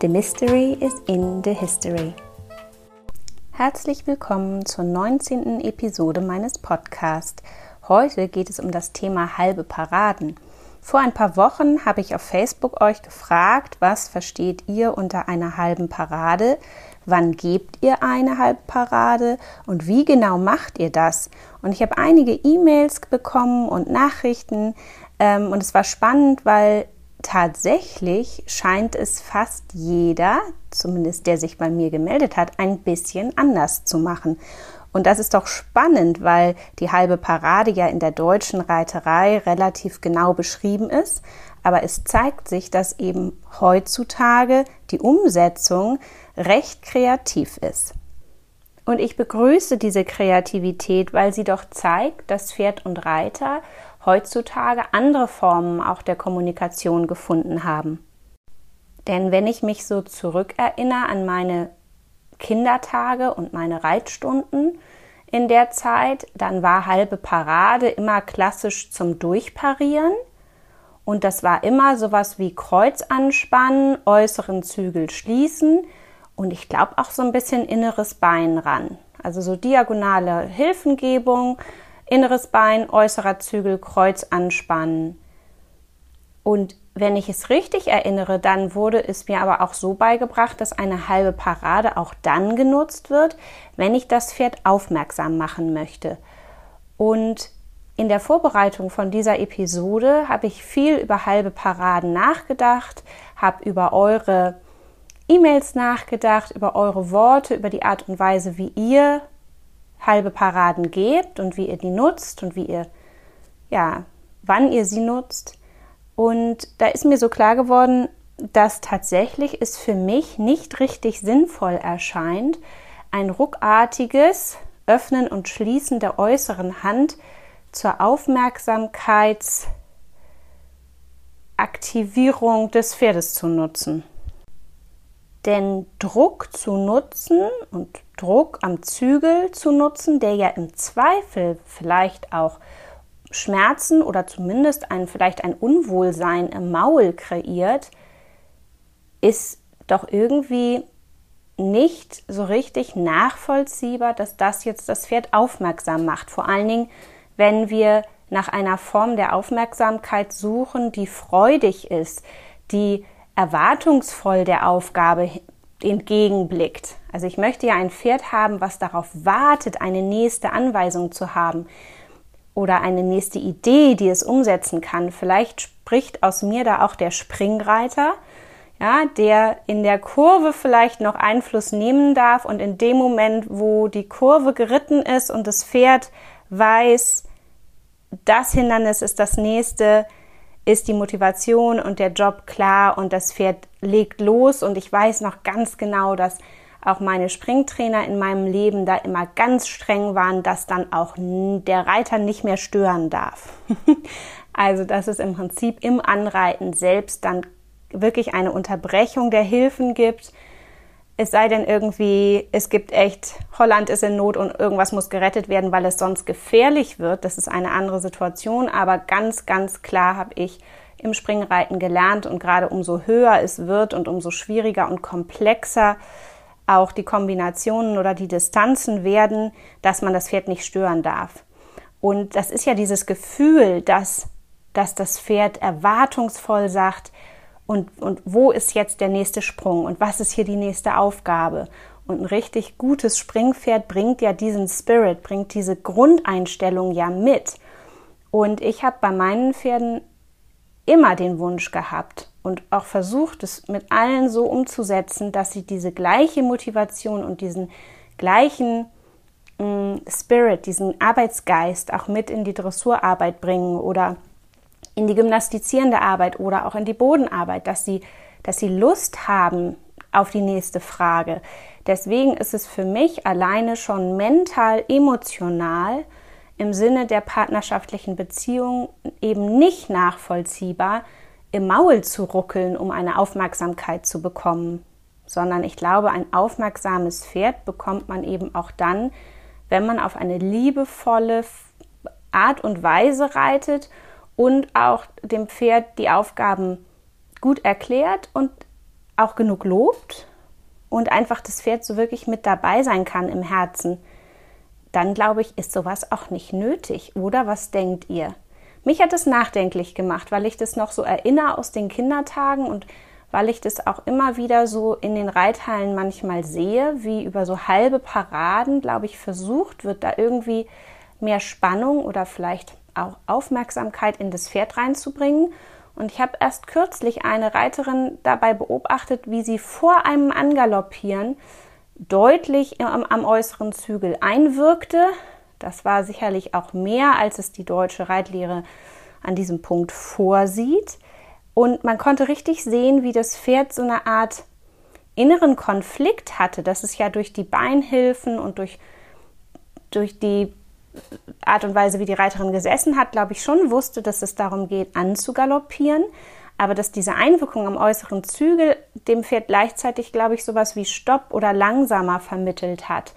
The Mystery is in the History. Herzlich willkommen zur 19. Episode meines Podcasts. Heute geht es um das Thema halbe Paraden. Vor ein paar Wochen habe ich auf Facebook euch gefragt, was versteht ihr unter einer halben Parade? Wann gebt ihr eine halbe Parade und wie genau macht ihr das? Und ich habe einige E-Mails bekommen und Nachrichten ähm, und es war spannend, weil tatsächlich scheint es fast jeder, zumindest der sich bei mir gemeldet hat, ein bisschen anders zu machen. Und das ist doch spannend, weil die halbe Parade ja in der deutschen Reiterei relativ genau beschrieben ist. Aber es zeigt sich, dass eben heutzutage die Umsetzung recht kreativ ist. Und ich begrüße diese Kreativität, weil sie doch zeigt, dass Pferd und Reiter heutzutage andere Formen auch der Kommunikation gefunden haben. Denn wenn ich mich so zurückerinnere an meine Kindertage und meine Reitstunden in der Zeit, dann war halbe Parade immer klassisch zum Durchparieren. Und das war immer sowas wie Kreuz anspannen, äußeren Zügel schließen und ich glaube auch so ein bisschen inneres Bein ran. Also so diagonale Hilfengebung, inneres Bein, äußerer Zügel, Kreuz anspannen. Und wenn ich es richtig erinnere, dann wurde es mir aber auch so beigebracht, dass eine halbe Parade auch dann genutzt wird, wenn ich das Pferd aufmerksam machen möchte. Und in der Vorbereitung von dieser Episode habe ich viel über halbe Paraden nachgedacht, habe über eure E-Mails nachgedacht, über eure Worte, über die Art und Weise, wie ihr halbe Paraden gebt und wie ihr die nutzt und wie ihr, ja, wann ihr sie nutzt. Und da ist mir so klar geworden, dass tatsächlich es für mich nicht richtig sinnvoll erscheint, ein ruckartiges Öffnen und Schließen der äußeren Hand zur Aufmerksamkeitsaktivierung des Pferdes zu nutzen. Denn Druck zu nutzen und Druck am Zügel zu nutzen, der ja im Zweifel vielleicht auch Schmerzen oder zumindest ein, vielleicht ein Unwohlsein im Maul kreiert, ist doch irgendwie nicht so richtig nachvollziehbar, dass das jetzt das Pferd aufmerksam macht. Vor allen Dingen, wenn wir nach einer Form der Aufmerksamkeit suchen, die freudig ist, die erwartungsvoll der Aufgabe entgegenblickt. Also ich möchte ja ein Pferd haben, was darauf wartet, eine nächste Anweisung zu haben oder eine nächste Idee, die es umsetzen kann. Vielleicht spricht aus mir da auch der Springreiter, ja, der in der Kurve vielleicht noch Einfluss nehmen darf und in dem Moment, wo die Kurve geritten ist und das Pferd weiß, das Hindernis ist das nächste, ist die Motivation und der Job klar und das Pferd legt los und ich weiß noch ganz genau, dass auch meine Springtrainer in meinem Leben da immer ganz streng waren, dass dann auch der Reiter nicht mehr stören darf. also, dass es im Prinzip im Anreiten selbst dann wirklich eine Unterbrechung der Hilfen gibt, es sei denn irgendwie, es gibt echt, Holland ist in Not und irgendwas muss gerettet werden, weil es sonst gefährlich wird. Das ist eine andere Situation, aber ganz, ganz klar habe ich im Springreiten gelernt und gerade umso höher es wird und umso schwieriger und komplexer auch die Kombinationen oder die Distanzen werden, dass man das Pferd nicht stören darf. Und das ist ja dieses Gefühl, dass, dass das Pferd erwartungsvoll sagt, und, und wo ist jetzt der nächste Sprung und was ist hier die nächste Aufgabe. Und ein richtig gutes Springpferd bringt ja diesen Spirit, bringt diese Grundeinstellung ja mit. Und ich habe bei meinen Pferden immer den Wunsch gehabt und auch versucht, es mit allen so umzusetzen, dass sie diese gleiche Motivation und diesen gleichen mm, Spirit, diesen Arbeitsgeist auch mit in die Dressurarbeit bringen oder in die gymnastizierende Arbeit oder auch in die Bodenarbeit, dass sie, dass sie Lust haben auf die nächste Frage. Deswegen ist es für mich alleine schon mental, emotional im Sinne der partnerschaftlichen Beziehung eben nicht nachvollziehbar, im Maul zu ruckeln, um eine Aufmerksamkeit zu bekommen, sondern ich glaube, ein aufmerksames Pferd bekommt man eben auch dann, wenn man auf eine liebevolle Art und Weise reitet und auch dem Pferd die Aufgaben gut erklärt und auch genug lobt und einfach das Pferd so wirklich mit dabei sein kann im Herzen, dann glaube ich, ist sowas auch nicht nötig. Oder was denkt ihr? Mich hat es nachdenklich gemacht, weil ich das noch so erinnere aus den Kindertagen und weil ich das auch immer wieder so in den Reithallen manchmal sehe, wie über so halbe Paraden, glaube ich, versucht wird, da irgendwie mehr Spannung oder vielleicht auch Aufmerksamkeit in das Pferd reinzubringen. Und ich habe erst kürzlich eine Reiterin dabei beobachtet, wie sie vor einem Angaloppieren deutlich am, am äußeren Zügel einwirkte. Das war sicherlich auch mehr, als es die deutsche Reitlehre an diesem Punkt vorsieht. Und man konnte richtig sehen, wie das Pferd so eine Art inneren Konflikt hatte, dass es ja durch die Beinhilfen und durch, durch die Art und Weise, wie die Reiterin gesessen hat, glaube ich, schon wusste, dass es darum geht, anzugaloppieren. Aber dass diese Einwirkung am äußeren Zügel dem Pferd gleichzeitig, glaube ich, sowas wie Stopp oder langsamer vermittelt hat.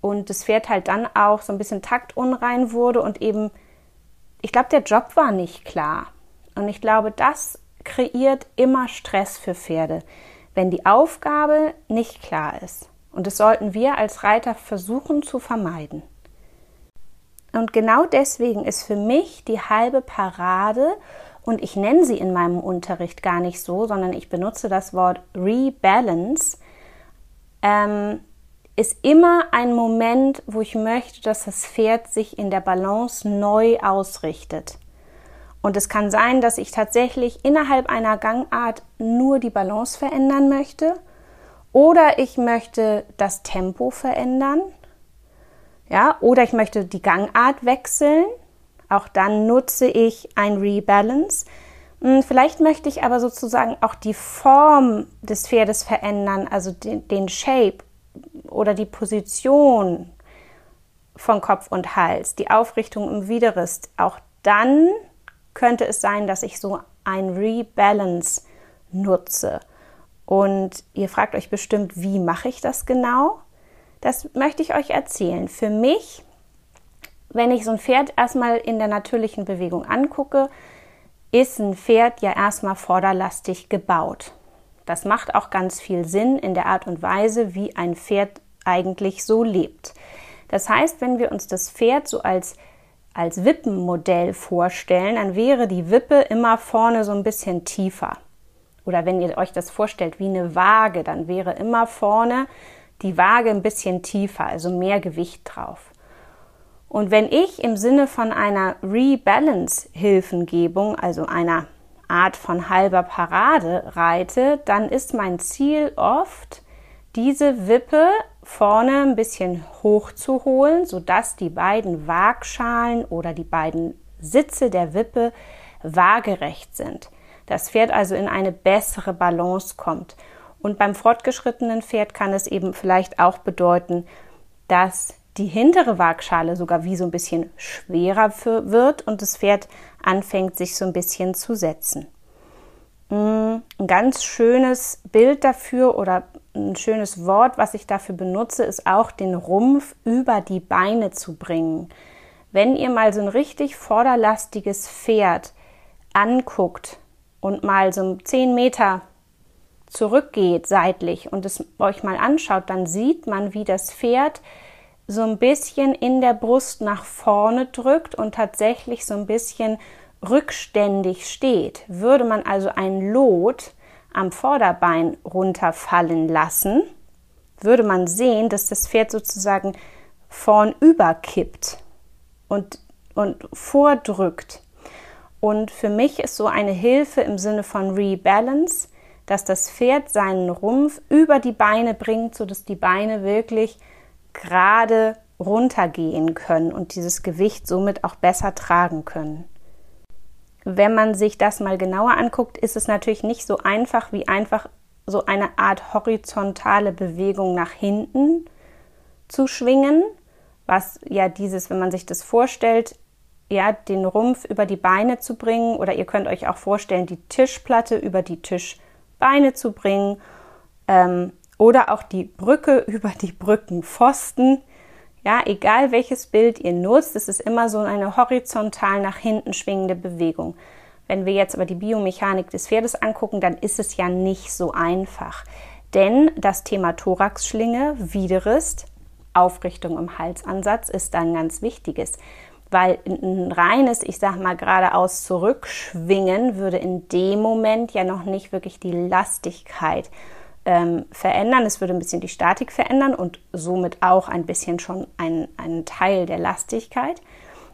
Und das Pferd halt dann auch so ein bisschen taktunrein wurde und eben, ich glaube, der Job war nicht klar. Und ich glaube, das kreiert immer Stress für Pferde, wenn die Aufgabe nicht klar ist. Und das sollten wir als Reiter versuchen zu vermeiden. Und genau deswegen ist für mich die halbe Parade, und ich nenne sie in meinem Unterricht gar nicht so, sondern ich benutze das Wort Rebalance, ähm, ist immer ein Moment, wo ich möchte, dass das Pferd sich in der Balance neu ausrichtet. Und es kann sein, dass ich tatsächlich innerhalb einer Gangart nur die Balance verändern möchte oder ich möchte das Tempo verändern. Ja, oder ich möchte die Gangart wechseln. Auch dann nutze ich ein Rebalance. Hm, vielleicht möchte ich aber sozusagen auch die Form des Pferdes verändern, also den, den Shape oder die Position von Kopf und Hals, die Aufrichtung im Widerriss. Auch dann könnte es sein, dass ich so ein Rebalance nutze. Und ihr fragt euch bestimmt, wie mache ich das genau? Das möchte ich euch erzählen. Für mich, wenn ich so ein Pferd erstmal in der natürlichen Bewegung angucke, ist ein Pferd ja erstmal vorderlastig gebaut. Das macht auch ganz viel Sinn in der Art und Weise, wie ein Pferd eigentlich so lebt. Das heißt, wenn wir uns das Pferd so als als Wippenmodell vorstellen, dann wäre die Wippe immer vorne so ein bisschen tiefer. Oder wenn ihr euch das vorstellt wie eine Waage, dann wäre immer vorne die Waage ein bisschen tiefer, also mehr Gewicht drauf. Und wenn ich im Sinne von einer Rebalance-Hilfengebung, also einer Art von halber Parade reite, dann ist mein Ziel oft, diese Wippe vorne ein bisschen hoch zu holen, sodass die beiden Waagschalen oder die beiden Sitze der Wippe waagerecht sind. Das Pferd also in eine bessere Balance kommt. Und beim fortgeschrittenen Pferd kann es eben vielleicht auch bedeuten, dass die hintere Waagschale sogar wie so ein bisschen schwerer wird und das Pferd anfängt sich so ein bisschen zu setzen. Mm, ein ganz schönes Bild dafür oder ein schönes Wort, was ich dafür benutze, ist auch den Rumpf über die Beine zu bringen. Wenn ihr mal so ein richtig vorderlastiges Pferd anguckt und mal so 10 Meter zurückgeht seitlich und es euch mal anschaut, dann sieht man, wie das Pferd so ein bisschen in der Brust nach vorne drückt und tatsächlich so ein bisschen rückständig steht, würde man also ein Lot am Vorderbein runterfallen lassen, würde man sehen, dass das Pferd sozusagen vornüber kippt und, und vordrückt. Und für mich ist so eine Hilfe im Sinne von Rebalance, dass das Pferd seinen Rumpf über die Beine bringt, sodass die Beine wirklich gerade runtergehen können und dieses Gewicht somit auch besser tragen können. Wenn man sich das mal genauer anguckt, ist es natürlich nicht so einfach, wie einfach so eine Art horizontale Bewegung nach hinten zu schwingen, was ja dieses, wenn man sich das vorstellt, ja, den Rumpf über die Beine zu bringen oder ihr könnt euch auch vorstellen, die Tischplatte über die Tischbeine zu bringen ähm, oder auch die Brücke über die Brückenpfosten. Ja, egal welches Bild ihr nutzt, es ist immer so eine horizontal nach hinten schwingende Bewegung. Wenn wir jetzt aber die Biomechanik des Pferdes angucken, dann ist es ja nicht so einfach. Denn das Thema Thoraxschlinge, Widerrist, Aufrichtung im Halsansatz ist dann ganz wichtiges. Weil ein reines, ich sag mal, geradeaus zurückschwingen würde in dem Moment ja noch nicht wirklich die Lastigkeit ähm, verändern. Es würde ein bisschen die Statik verändern und somit auch ein bisschen schon einen Teil der Lastigkeit.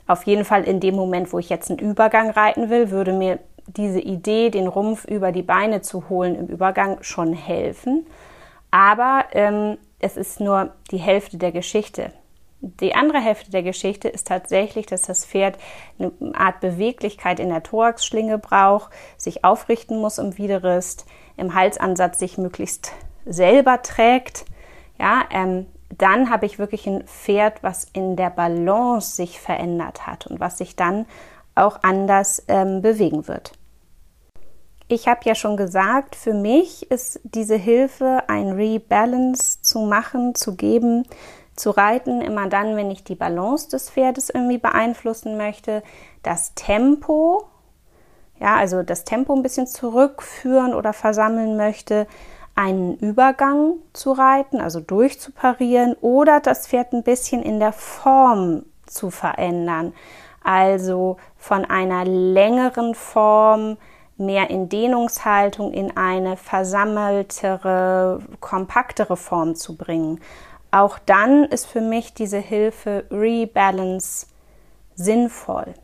Auf jeden Fall in dem Moment, wo ich jetzt einen Übergang reiten will, würde mir diese Idee, den Rumpf über die Beine zu holen im Übergang schon helfen. Aber ähm, es ist nur die Hälfte der Geschichte. Die andere Hälfte der Geschichte ist tatsächlich, dass das Pferd eine Art Beweglichkeit in der Thoraxschlinge braucht, sich aufrichten muss im Widerrist, im Halsansatz sich möglichst selber trägt. Ja, ähm, dann habe ich wirklich ein Pferd, was in der Balance sich verändert hat und was sich dann auch anders ähm, bewegen wird. Ich habe ja schon gesagt, für mich ist diese Hilfe, ein Rebalance zu machen, zu geben, zu reiten, immer dann, wenn ich die Balance des Pferdes irgendwie beeinflussen möchte, das Tempo, ja, also das Tempo ein bisschen zurückführen oder versammeln möchte, einen Übergang zu reiten, also durchzuparieren oder das Pferd ein bisschen in der Form zu verändern. Also von einer längeren Form mehr in Dehnungshaltung in eine versammeltere, kompaktere Form zu bringen. Auch dann ist für mich diese Hilfe Rebalance sinnvoll.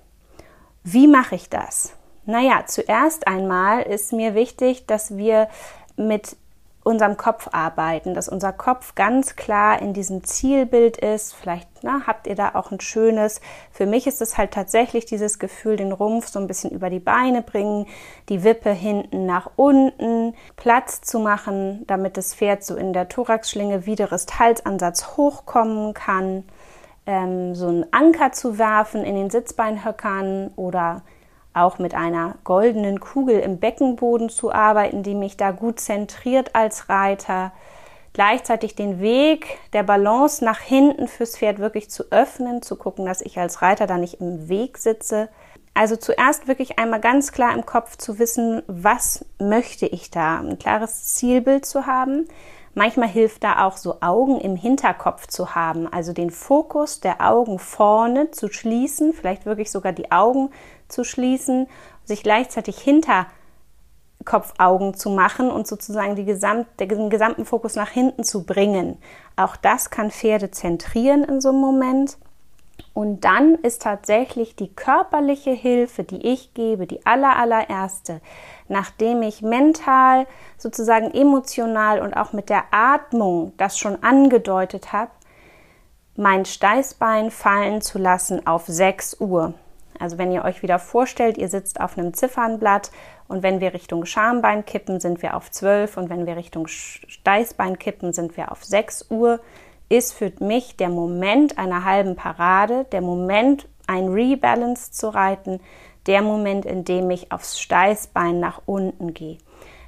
Wie mache ich das? Naja, zuerst einmal ist mir wichtig, dass wir mit unserem Kopf arbeiten, dass unser Kopf ganz klar in diesem Zielbild ist. Vielleicht na, habt ihr da auch ein schönes. Für mich ist es halt tatsächlich dieses Gefühl, den Rumpf so ein bisschen über die Beine bringen, die Wippe hinten nach unten, Platz zu machen, damit das Pferd so in der Thoraxschlinge widerest Halsansatz hochkommen kann, ähm, so einen Anker zu werfen in den Sitzbeinhöckern oder auch mit einer goldenen Kugel im Beckenboden zu arbeiten, die mich da gut zentriert als Reiter. Gleichzeitig den Weg der Balance nach hinten fürs Pferd wirklich zu öffnen, zu gucken, dass ich als Reiter da nicht im Weg sitze. Also zuerst wirklich einmal ganz klar im Kopf zu wissen, was möchte ich da, ein klares Zielbild zu haben. Manchmal hilft da auch so Augen im Hinterkopf zu haben, also den Fokus der Augen vorne zu schließen, vielleicht wirklich sogar die Augen zu schließen, sich gleichzeitig hinter Kopfaugen zu machen und sozusagen Gesamt, den gesamten Fokus nach hinten zu bringen. Auch das kann Pferde zentrieren in so einem Moment. Und dann ist tatsächlich die körperliche Hilfe, die ich gebe, die aller, allererste, nachdem ich mental, sozusagen emotional und auch mit der Atmung das schon angedeutet habe, mein Steißbein fallen zu lassen auf 6 Uhr. Also wenn ihr euch wieder vorstellt, ihr sitzt auf einem Ziffernblatt und wenn wir Richtung Schambein kippen, sind wir auf 12 und wenn wir Richtung Steißbein kippen, sind wir auf 6 Uhr, ist für mich der Moment einer halben Parade, der Moment, ein Rebalance zu reiten, der Moment, in dem ich aufs Steißbein nach unten gehe.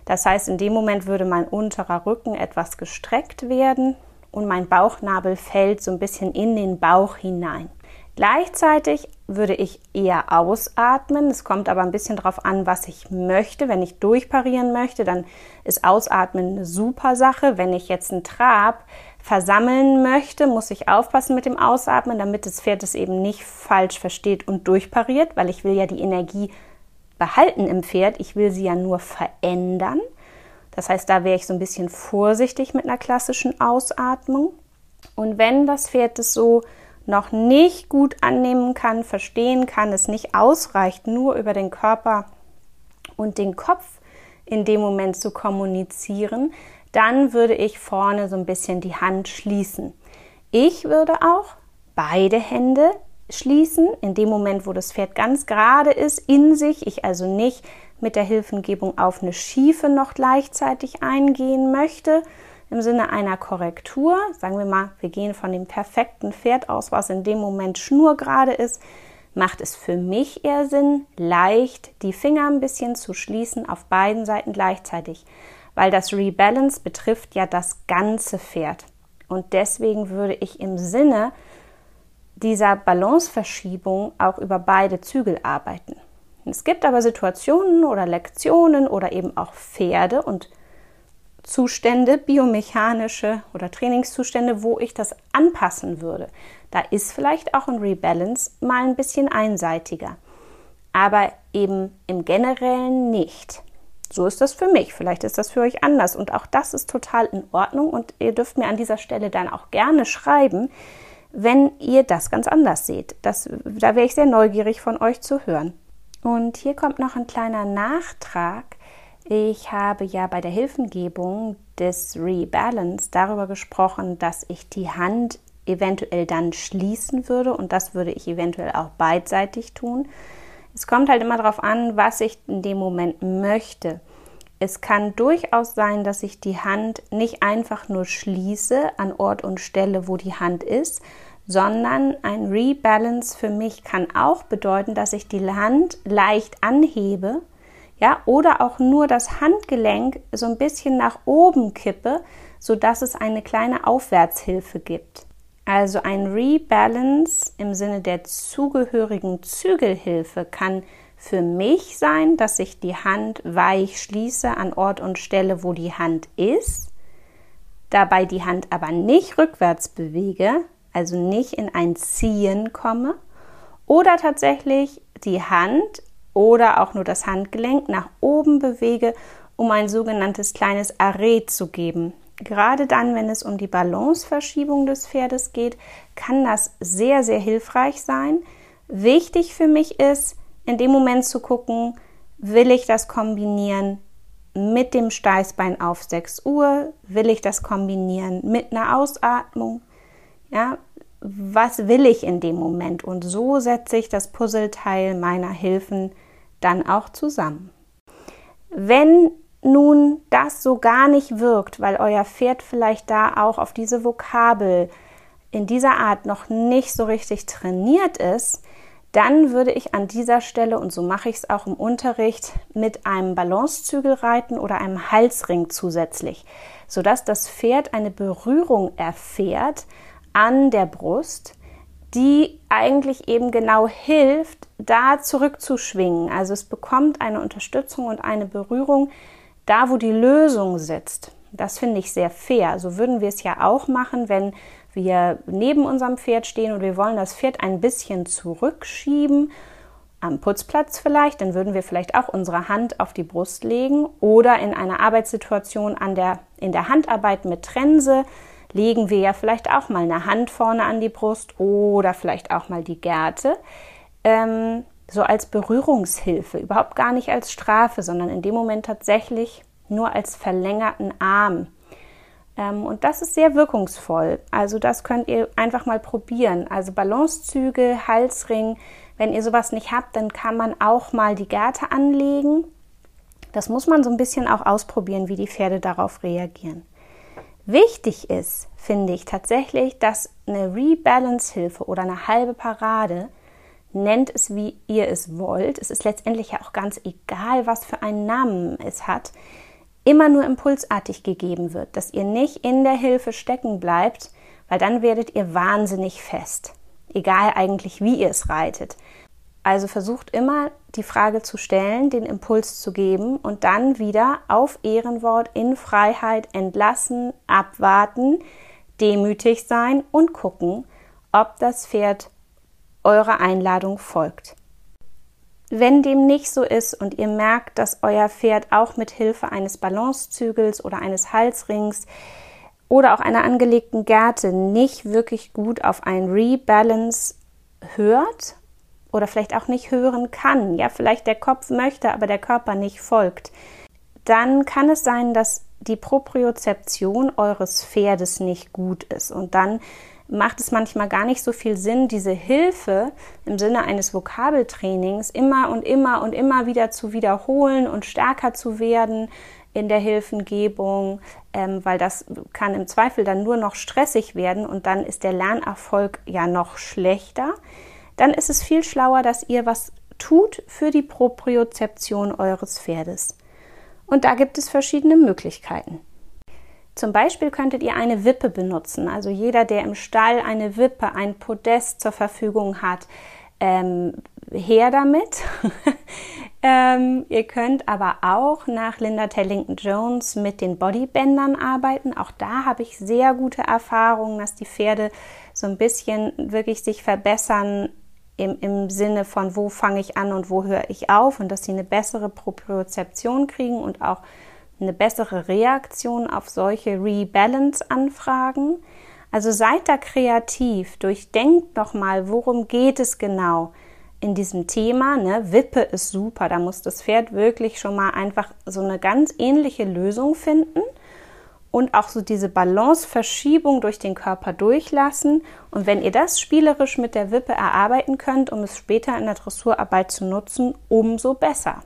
Das heißt, in dem Moment würde mein unterer Rücken etwas gestreckt werden und mein Bauchnabel fällt so ein bisschen in den Bauch hinein. Gleichzeitig würde ich eher ausatmen. Es kommt aber ein bisschen darauf an, was ich möchte. Wenn ich durchparieren möchte, dann ist Ausatmen eine super Sache. Wenn ich jetzt einen Trab versammeln möchte, muss ich aufpassen mit dem Ausatmen, damit das Pferd es eben nicht falsch versteht und durchpariert, weil ich will ja die Energie behalten im Pferd. Ich will sie ja nur verändern. Das heißt, da wäre ich so ein bisschen vorsichtig mit einer klassischen Ausatmung. Und wenn das Pferd es so noch nicht gut annehmen kann, verstehen kann, es nicht ausreicht, nur über den Körper und den Kopf in dem Moment zu kommunizieren, dann würde ich vorne so ein bisschen die Hand schließen. Ich würde auch beide Hände schließen, in dem Moment, wo das Pferd ganz gerade ist, in sich, ich also nicht mit der Hilfengebung auf eine Schiefe noch gleichzeitig eingehen möchte, im Sinne einer Korrektur, sagen wir mal, wir gehen von dem perfekten Pferd aus, was in dem Moment schnurgerade ist, macht es für mich eher Sinn, leicht die Finger ein bisschen zu schließen auf beiden Seiten gleichzeitig, weil das Rebalance betrifft ja das ganze Pferd. Und deswegen würde ich im Sinne dieser Balanceverschiebung auch über beide Zügel arbeiten. Es gibt aber Situationen oder Lektionen oder eben auch Pferde und Zustände, biomechanische oder Trainingszustände, wo ich das anpassen würde. Da ist vielleicht auch ein Rebalance mal ein bisschen einseitiger, aber eben im generellen nicht. So ist das für mich. Vielleicht ist das für euch anders. Und auch das ist total in Ordnung. Und ihr dürft mir an dieser Stelle dann auch gerne schreiben, wenn ihr das ganz anders seht. Das, da wäre ich sehr neugierig von euch zu hören. Und hier kommt noch ein kleiner Nachtrag. Ich habe ja bei der Hilfengebung des Rebalance darüber gesprochen, dass ich die Hand eventuell dann schließen würde und das würde ich eventuell auch beidseitig tun. Es kommt halt immer darauf an, was ich in dem Moment möchte. Es kann durchaus sein, dass ich die Hand nicht einfach nur schließe an Ort und Stelle, wo die Hand ist, sondern ein Rebalance für mich kann auch bedeuten, dass ich die Hand leicht anhebe, ja, oder auch nur das Handgelenk so ein bisschen nach oben kippe, so dass es eine kleine Aufwärtshilfe gibt. Also ein Rebalance im Sinne der zugehörigen Zügelhilfe kann für mich sein, dass ich die Hand weich schließe an Ort und Stelle, wo die Hand ist, dabei die Hand aber nicht rückwärts bewege, also nicht in ein Ziehen komme oder tatsächlich die Hand oder auch nur das Handgelenk nach oben bewege, um ein sogenanntes kleines Arrêt zu geben. Gerade dann, wenn es um die Balanceverschiebung des Pferdes geht, kann das sehr, sehr hilfreich sein. Wichtig für mich ist, in dem Moment zu gucken, will ich das kombinieren mit dem Steißbein auf 6 Uhr? Will ich das kombinieren mit einer Ausatmung? Ja, was will ich in dem Moment? Und so setze ich das Puzzleteil meiner Hilfen dann auch zusammen. Wenn nun das so gar nicht wirkt, weil euer Pferd vielleicht da auch auf diese Vokabel in dieser Art noch nicht so richtig trainiert ist, dann würde ich an dieser Stelle, und so mache ich es auch im Unterricht, mit einem Balancezügel reiten oder einem Halsring zusätzlich, sodass das Pferd eine Berührung erfährt an der Brust, die eigentlich eben genau hilft, da zurückzuschwingen. Also es bekommt eine Unterstützung und eine Berührung da, wo die Lösung sitzt. Das finde ich sehr fair. So würden wir es ja auch machen, wenn wir neben unserem Pferd stehen und wir wollen das Pferd ein bisschen zurückschieben, am Putzplatz vielleicht, dann würden wir vielleicht auch unsere Hand auf die Brust legen oder in einer Arbeitssituation an der, in der Handarbeit mit Trense legen wir ja vielleicht auch mal eine Hand vorne an die Brust oder vielleicht auch mal die Gerte. Ähm, so als Berührungshilfe, überhaupt gar nicht als Strafe, sondern in dem Moment tatsächlich nur als verlängerten Arm. Ähm, und das ist sehr wirkungsvoll. Also das könnt ihr einfach mal probieren. Also Balancezüge, Halsring. Wenn ihr sowas nicht habt, dann kann man auch mal die Gerte anlegen. Das muss man so ein bisschen auch ausprobieren, wie die Pferde darauf reagieren. Wichtig ist, finde ich tatsächlich, dass eine Rebalance-Hilfe oder eine halbe Parade, nennt es wie ihr es wollt, es ist letztendlich ja auch ganz egal, was für einen Namen es hat, immer nur impulsartig gegeben wird, dass ihr nicht in der Hilfe stecken bleibt, weil dann werdet ihr wahnsinnig fest. Egal eigentlich, wie ihr es reitet. Also versucht immer die Frage zu stellen, den Impuls zu geben und dann wieder auf Ehrenwort in Freiheit entlassen, abwarten, demütig sein und gucken, ob das Pferd eurer Einladung folgt. Wenn dem nicht so ist und ihr merkt, dass euer Pferd auch mit Hilfe eines Balancezügels oder eines Halsrings oder auch einer angelegten Gerte nicht wirklich gut auf ein Rebalance hört oder vielleicht auch nicht hören kann, ja, vielleicht der Kopf möchte, aber der Körper nicht folgt, dann kann es sein, dass die Propriozeption eures Pferdes nicht gut ist. Und dann macht es manchmal gar nicht so viel Sinn, diese Hilfe im Sinne eines Vokabeltrainings immer und immer und immer wieder zu wiederholen und stärker zu werden in der Hilfengebung, ähm, weil das kann im Zweifel dann nur noch stressig werden und dann ist der Lernerfolg ja noch schlechter. Dann ist es viel schlauer, dass ihr was tut für die Propriozeption eures Pferdes. Und da gibt es verschiedene Möglichkeiten. Zum Beispiel könntet ihr eine Wippe benutzen. Also jeder, der im Stall eine Wippe, ein Podest zur Verfügung hat, ähm, her damit. ähm, ihr könnt aber auch nach Linda Tellington Jones mit den Bodybändern arbeiten. Auch da habe ich sehr gute Erfahrungen, dass die Pferde so ein bisschen wirklich sich verbessern im, im Sinne von, wo fange ich an und wo höre ich auf und dass sie eine bessere Propriozeption kriegen und auch eine bessere Reaktion auf solche Rebalance-Anfragen. Also seid da kreativ, durchdenkt nochmal, worum geht es genau in diesem Thema. Ne? Wippe ist super, da muss das Pferd wirklich schon mal einfach so eine ganz ähnliche Lösung finden und auch so diese Balanceverschiebung durch den Körper durchlassen. Und wenn ihr das spielerisch mit der Wippe erarbeiten könnt, um es später in der Dressurarbeit zu nutzen, umso besser.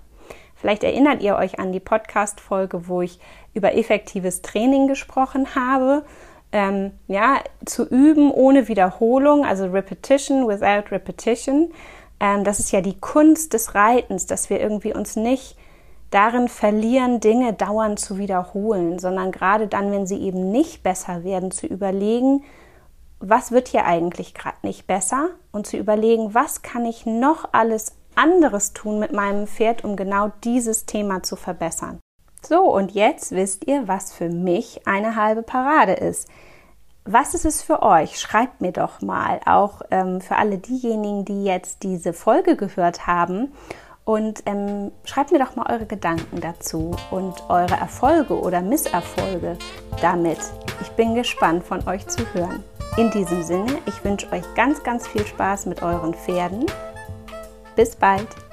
Vielleicht erinnert ihr euch an die Podcast-Folge, wo ich über effektives Training gesprochen habe. Ähm, ja, zu üben ohne Wiederholung, also Repetition without Repetition. Ähm, das ist ja die Kunst des Reitens, dass wir irgendwie uns nicht darin verlieren, Dinge dauernd zu wiederholen, sondern gerade dann, wenn sie eben nicht besser werden, zu überlegen, was wird hier eigentlich gerade nicht besser und zu überlegen, was kann ich noch alles anderes tun mit meinem Pferd, um genau dieses Thema zu verbessern. So, und jetzt wisst ihr, was für mich eine halbe Parade ist. Was ist es für euch? Schreibt mir doch mal, auch ähm, für alle diejenigen, die jetzt diese Folge gehört haben. Und ähm, schreibt mir doch mal eure Gedanken dazu und eure Erfolge oder Misserfolge damit. Ich bin gespannt von euch zu hören. In diesem Sinne, ich wünsche euch ganz, ganz viel Spaß mit euren Pferden bis bald!